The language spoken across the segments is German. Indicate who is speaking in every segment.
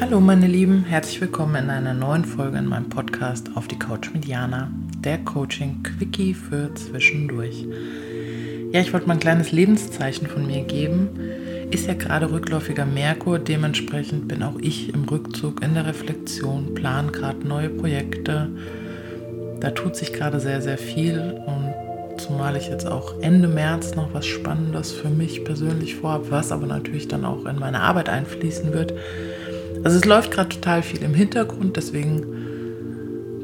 Speaker 1: Hallo meine Lieben, herzlich willkommen in einer neuen Folge in meinem Podcast auf die Couch mit Jana, der Coaching Quickie für zwischendurch. Ja, ich wollte mal ein kleines Lebenszeichen von mir geben. Ist ja gerade rückläufiger Merkur, dementsprechend bin auch ich im Rückzug, in der Reflexion, plan gerade neue Projekte. Da tut sich gerade sehr, sehr viel und zumal ich jetzt auch Ende März noch was Spannendes für mich persönlich vorhabe, was aber natürlich dann auch in meine Arbeit einfließen wird also es läuft gerade total viel im Hintergrund, deswegen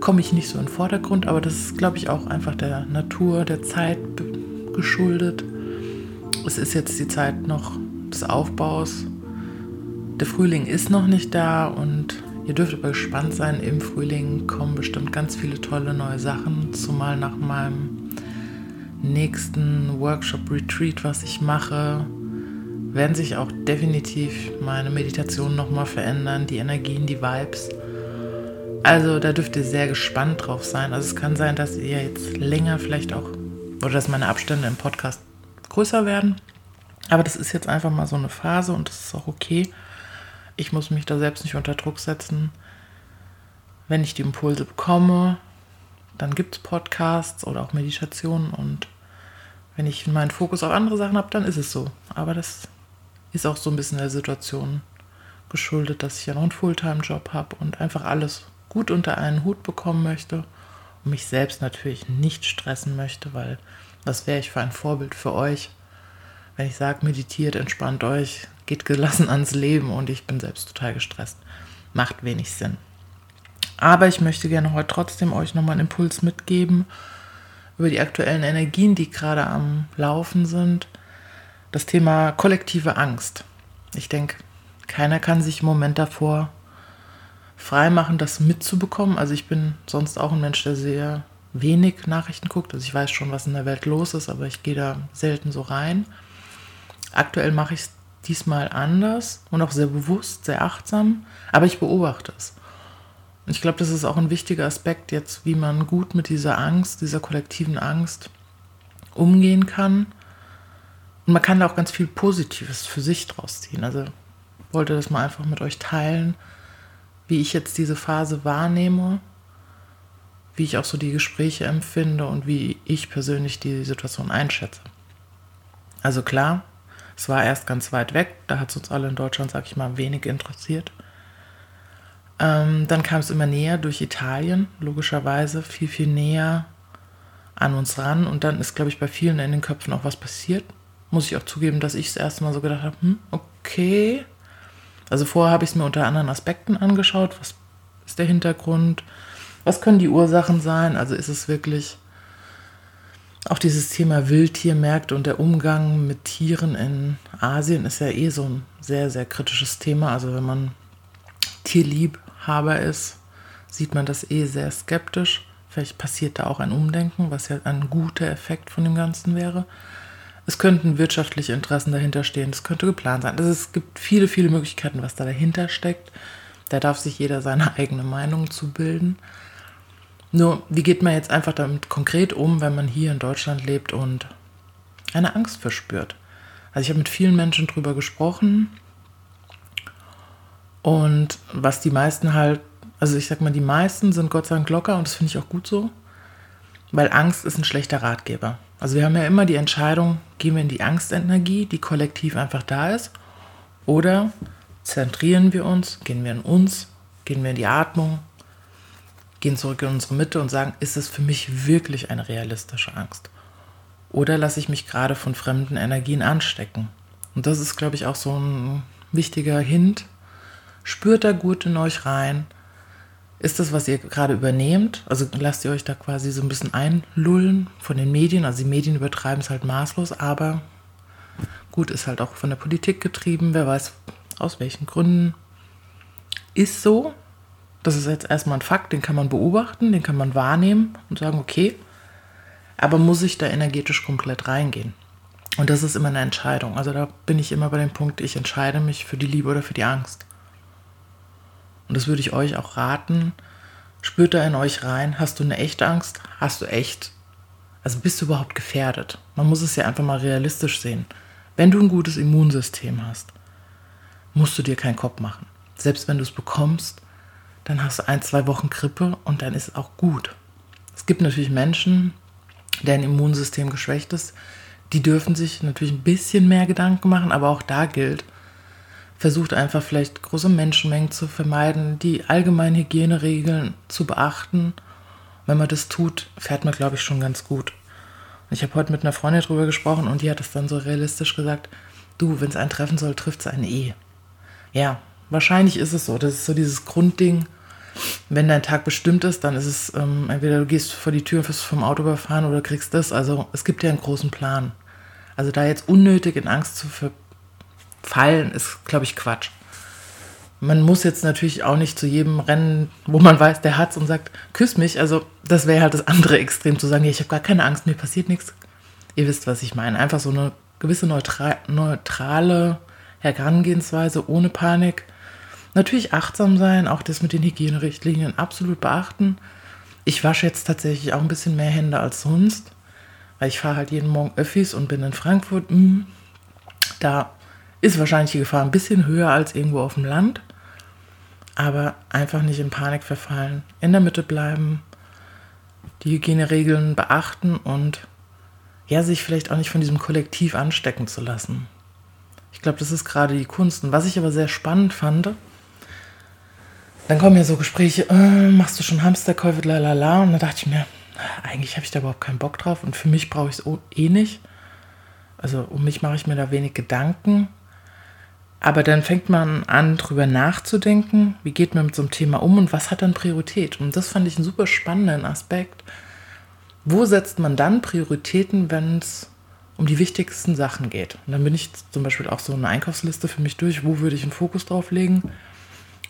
Speaker 1: komme ich nicht so in den Vordergrund, aber das ist, glaube ich, auch einfach der Natur, der Zeit geschuldet. Es ist jetzt die Zeit noch des Aufbaus. Der Frühling ist noch nicht da und ihr dürft aber gespannt sein. Im Frühling kommen bestimmt ganz viele tolle neue Sachen, zumal nach meinem nächsten Workshop-Retreat, was ich mache werden sich auch definitiv meine Meditationen nochmal verändern, die Energien, die Vibes. Also da dürft ihr sehr gespannt drauf sein. Also es kann sein, dass ihr jetzt länger vielleicht auch, oder dass meine Abstände im Podcast größer werden. Aber das ist jetzt einfach mal so eine Phase und das ist auch okay. Ich muss mich da selbst nicht unter Druck setzen. Wenn ich die Impulse bekomme, dann gibt es Podcasts oder auch Meditationen und wenn ich meinen Fokus auf andere Sachen habe, dann ist es so. Aber das ist auch so ein bisschen der Situation geschuldet, dass ich ja noch einen Fulltime-Job habe und einfach alles gut unter einen Hut bekommen möchte und mich selbst natürlich nicht stressen möchte, weil was wäre ich für ein Vorbild für euch, wenn ich sage, meditiert, entspannt euch, geht gelassen ans Leben und ich bin selbst total gestresst. Macht wenig Sinn. Aber ich möchte gerne heute trotzdem euch nochmal einen Impuls mitgeben über die aktuellen Energien, die gerade am Laufen sind das Thema kollektive Angst. Ich denke, keiner kann sich im Moment davor freimachen, das mitzubekommen. Also ich bin sonst auch ein Mensch, der sehr wenig Nachrichten guckt. Also ich weiß schon, was in der Welt los ist, aber ich gehe da selten so rein. Aktuell mache ich es diesmal anders und auch sehr bewusst, sehr achtsam, aber ich beobachte es. Ich glaube, das ist auch ein wichtiger Aspekt jetzt, wie man gut mit dieser Angst, dieser kollektiven Angst umgehen kann und man kann da auch ganz viel Positives für sich draus ziehen. Also wollte das mal einfach mit euch teilen, wie ich jetzt diese Phase wahrnehme, wie ich auch so die Gespräche empfinde und wie ich persönlich die Situation einschätze. Also klar, es war erst ganz weit weg, da hat es uns alle in Deutschland, sag ich mal, wenig interessiert. Ähm, dann kam es immer näher durch Italien, logischerweise viel, viel näher an uns ran. Und dann ist, glaube ich, bei vielen in den Köpfen auch was passiert muss ich auch zugeben, dass ich es erstmal so gedacht habe, hm, okay. Also vorher habe ich es mir unter anderen Aspekten angeschaut. Was ist der Hintergrund? Was können die Ursachen sein? Also ist es wirklich auch dieses Thema Wildtiermärkte und der Umgang mit Tieren in Asien ist ja eh so ein sehr, sehr kritisches Thema. Also wenn man Tierliebhaber ist, sieht man das eh sehr skeptisch. Vielleicht passiert da auch ein Umdenken, was ja ein guter Effekt von dem Ganzen wäre. Es könnten wirtschaftliche Interessen dahinter stehen, es könnte geplant sein. Also es gibt viele, viele Möglichkeiten, was da dahinter steckt. Da darf sich jeder seine eigene Meinung zu bilden. Nur, wie geht man jetzt einfach damit konkret um, wenn man hier in Deutschland lebt und eine Angst verspürt? Also ich habe mit vielen Menschen drüber gesprochen und was die meisten halt, also ich sag mal, die meisten sind Gott sei Dank locker und das finde ich auch gut so, weil Angst ist ein schlechter Ratgeber. Also wir haben ja immer die Entscheidung, gehen wir in die Angstenergie, die kollektiv einfach da ist, oder zentrieren wir uns, gehen wir in uns, gehen wir in die Atmung, gehen zurück in unsere Mitte und sagen, ist es für mich wirklich eine realistische Angst? Oder lasse ich mich gerade von fremden Energien anstecken? Und das ist, glaube ich, auch so ein wichtiger Hint. Spürt da gut in euch rein, ist das, was ihr gerade übernehmt? Also lasst ihr euch da quasi so ein bisschen einlullen von den Medien? Also die Medien übertreiben es halt maßlos, aber gut, ist halt auch von der Politik getrieben. Wer weiß aus welchen Gründen. Ist so. Das ist jetzt erstmal ein Fakt, den kann man beobachten, den kann man wahrnehmen und sagen, okay, aber muss ich da energetisch komplett reingehen? Und das ist immer eine Entscheidung. Also da bin ich immer bei dem Punkt, ich entscheide mich für die Liebe oder für die Angst. Und das würde ich euch auch raten. Spürt da in euch rein. Hast du eine echte Angst? Hast du echt Also bist du überhaupt gefährdet? Man muss es ja einfach mal realistisch sehen. Wenn du ein gutes Immunsystem hast, musst du dir keinen Kopf machen. Selbst wenn du es bekommst, dann hast du ein, zwei Wochen Grippe und dann ist es auch gut. Es gibt natürlich Menschen, deren Immunsystem geschwächt ist, die dürfen sich natürlich ein bisschen mehr Gedanken machen, aber auch da gilt, versucht einfach vielleicht große Menschenmengen zu vermeiden, die allgemeinen Hygieneregeln zu beachten. Wenn man das tut, fährt man, glaube ich, schon ganz gut. Ich habe heute mit einer Freundin drüber gesprochen und die hat es dann so realistisch gesagt, du, wenn es einen treffen soll, trifft es einen eh. Ja, wahrscheinlich ist es so. Das ist so dieses Grundding, wenn dein Tag bestimmt ist, dann ist es ähm, entweder du gehst vor die Tür und wirst vom Auto überfahren oder kriegst das. Also es gibt ja einen großen Plan. Also da jetzt unnötig in Angst zu verfallen, ist, glaube ich, Quatsch. Man muss jetzt natürlich auch nicht zu jedem rennen, wo man weiß, der hat's und sagt, küss mich. Also das wäre halt das andere Extrem zu sagen, ich habe gar keine Angst, mir passiert nichts. Ihr wisst, was ich meine. Einfach so eine gewisse neutra neutrale Herangehensweise ohne Panik Natürlich achtsam sein, auch das mit den Hygienerichtlinien absolut beachten. Ich wasche jetzt tatsächlich auch ein bisschen mehr Hände als sonst, weil ich fahre halt jeden Morgen Öffis und bin in Frankfurt. Hm, da ist wahrscheinlich die Gefahr ein bisschen höher als irgendwo auf dem Land. Aber einfach nicht in Panik verfallen, in der Mitte bleiben, die Hygieneregeln beachten und ja, sich vielleicht auch nicht von diesem Kollektiv anstecken zu lassen. Ich glaube, das ist gerade die Kunst. Und was ich aber sehr spannend fand, dann kommen ja so Gespräche, äh, machst du schon Hamsterkäufe, lalala. Und da dachte ich mir, eigentlich habe ich da überhaupt keinen Bock drauf und für mich brauche ich es eh nicht. Also um mich mache ich mir da wenig Gedanken. Aber dann fängt man an, drüber nachzudenken, wie geht man mit so einem Thema um und was hat dann Priorität. Und das fand ich einen super spannenden Aspekt. Wo setzt man dann Prioritäten, wenn es um die wichtigsten Sachen geht? Und dann bin ich zum Beispiel auch so eine Einkaufsliste für mich durch, wo würde ich einen Fokus drauf legen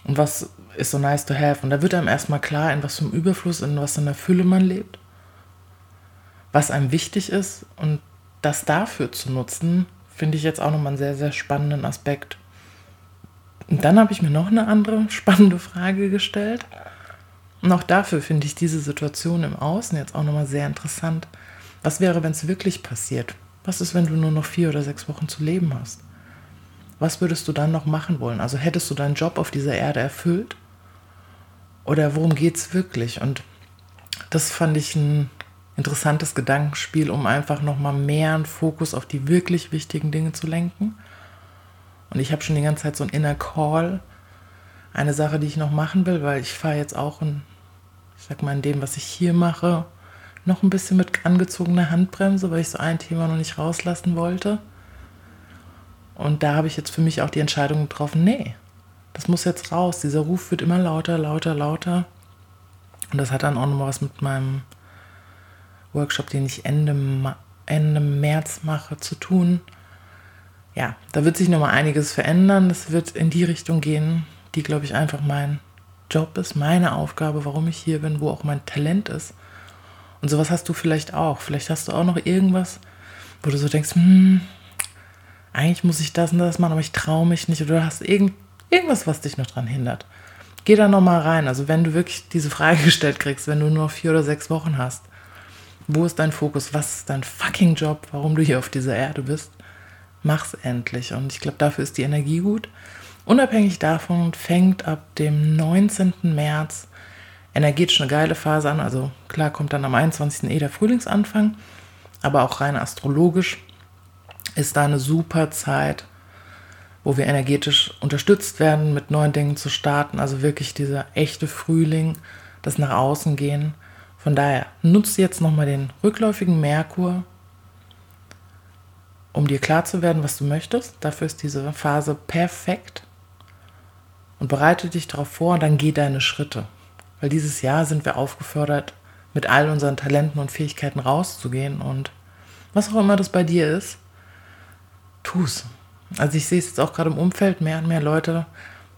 Speaker 1: und was ist so nice to have. Und da wird einem erstmal klar, in was für einem Überfluss, in was für einer Fülle man lebt, was einem wichtig ist. Und das dafür zu nutzen, finde ich jetzt auch nochmal einen sehr, sehr spannenden Aspekt. Und dann habe ich mir noch eine andere spannende Frage gestellt. Und auch dafür finde ich diese Situation im Außen jetzt auch nochmal sehr interessant. Was wäre, wenn es wirklich passiert? Was ist, wenn du nur noch vier oder sechs Wochen zu leben hast? Was würdest du dann noch machen wollen? Also hättest du deinen Job auf dieser Erde erfüllt? Oder worum geht es wirklich? Und das fand ich ein interessantes Gedankenspiel, um einfach nochmal mehr einen Fokus auf die wirklich wichtigen Dinge zu lenken. Und ich habe schon die ganze Zeit so ein Inner Call, eine Sache, die ich noch machen will, weil ich fahre jetzt auch in, ich sag mal, in dem, was ich hier mache, noch ein bisschen mit angezogener Handbremse, weil ich so ein Thema noch nicht rauslassen wollte. Und da habe ich jetzt für mich auch die Entscheidung getroffen, nee, das muss jetzt raus. Dieser Ruf wird immer lauter, lauter, lauter. Und das hat dann auch nochmal was mit meinem Workshop, den ich Ende, Ende März mache, zu tun. Ja, da wird sich nochmal einiges verändern. Das wird in die Richtung gehen, die, glaube ich, einfach mein Job ist, meine Aufgabe, warum ich hier bin, wo auch mein Talent ist. Und sowas hast du vielleicht auch. Vielleicht hast du auch noch irgendwas, wo du so denkst, hm, eigentlich muss ich das und das machen, aber ich traue mich nicht. Oder du hast irgend, Irgendwas, was dich noch dran hindert. Geh da nochmal rein. Also wenn du wirklich diese Frage gestellt kriegst, wenn du nur vier oder sechs Wochen hast, wo ist dein Fokus? Was ist dein fucking Job? Warum du hier auf dieser Erde bist? Mach's endlich. Und ich glaube, dafür ist die Energie gut. Unabhängig davon fängt ab dem 19. März energetisch eine geile Phase an. Also klar kommt dann am 21. eh der Frühlingsanfang, aber auch rein astrologisch ist da eine super Zeit, wo wir energetisch unterstützt werden, mit neuen Dingen zu starten. Also wirklich dieser echte Frühling, das nach außen gehen. Von daher nutze jetzt nochmal den rückläufigen Merkur, um dir klar zu werden, was du möchtest. Dafür ist diese Phase perfekt. Und bereite dich darauf vor und dann geh deine Schritte. Weil dieses Jahr sind wir aufgefordert, mit all unseren Talenten und Fähigkeiten rauszugehen. Und was auch immer das bei dir ist, tu es. Also ich sehe es jetzt auch gerade im Umfeld, mehr und mehr Leute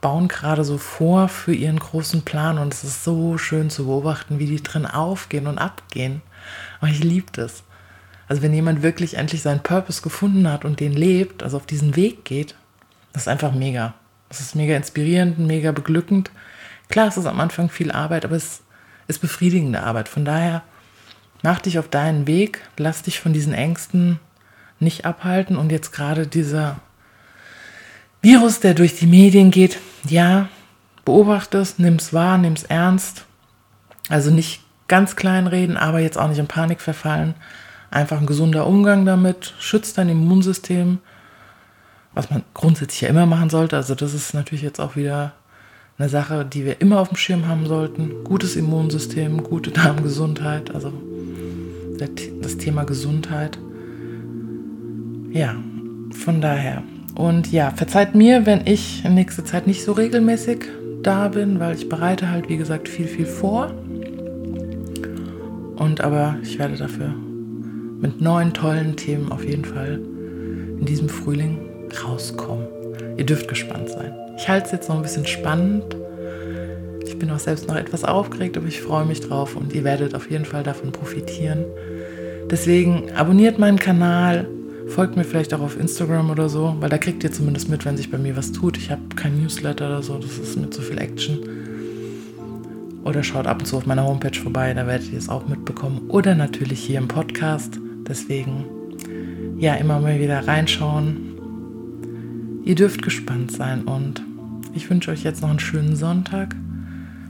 Speaker 1: bauen gerade so vor für ihren großen Plan und es ist so schön zu beobachten, wie die drin aufgehen und abgehen. Aber ich liebe das. Also wenn jemand wirklich endlich seinen Purpose gefunden hat und den lebt, also auf diesen Weg geht, das ist einfach mega. Das ist mega inspirierend, mega beglückend. Klar, es ist am Anfang viel Arbeit, aber es ist befriedigende Arbeit. Von daher mach dich auf deinen Weg, lass dich von diesen Ängsten nicht abhalten und jetzt gerade dieser Virus, der durch die Medien geht, ja, beobachte es, nimm es wahr, nimm es ernst. Also nicht ganz klein reden, aber jetzt auch nicht in Panik verfallen. Einfach ein gesunder Umgang damit, schützt dein Immunsystem, was man grundsätzlich ja immer machen sollte. Also das ist natürlich jetzt auch wieder eine Sache, die wir immer auf dem Schirm haben sollten. Gutes Immunsystem, gute Darmgesundheit, also das Thema Gesundheit. Ja, von daher. Und ja, verzeiht mir, wenn ich in nächster Zeit nicht so regelmäßig da bin, weil ich bereite halt, wie gesagt, viel, viel vor. Und aber ich werde dafür mit neuen tollen Themen auf jeden Fall in diesem Frühling rauskommen. Ihr dürft gespannt sein. Ich halte es jetzt noch ein bisschen spannend. Ich bin auch selbst noch etwas aufgeregt, aber ich freue mich drauf und ihr werdet auf jeden Fall davon profitieren. Deswegen abonniert meinen Kanal, folgt mir vielleicht auch auf Instagram oder so, weil da kriegt ihr zumindest mit, wenn sich bei mir was tut. Ich habe kein Newsletter oder so, das ist mit so viel Action. Oder schaut ab und zu auf meiner Homepage vorbei, da werdet ihr es auch mitbekommen. Oder natürlich hier im Podcast. Deswegen, ja, immer mal wieder reinschauen. Ihr dürft gespannt sein und ich wünsche euch jetzt noch einen schönen Sonntag.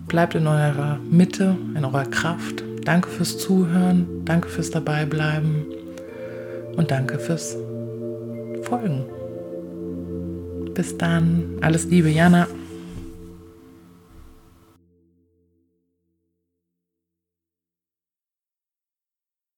Speaker 1: Bleibt in eurer Mitte, in eurer Kraft. Danke fürs Zuhören, danke fürs Dabeibleiben und danke fürs Folgen. Bis dann. Alles Liebe, Jana.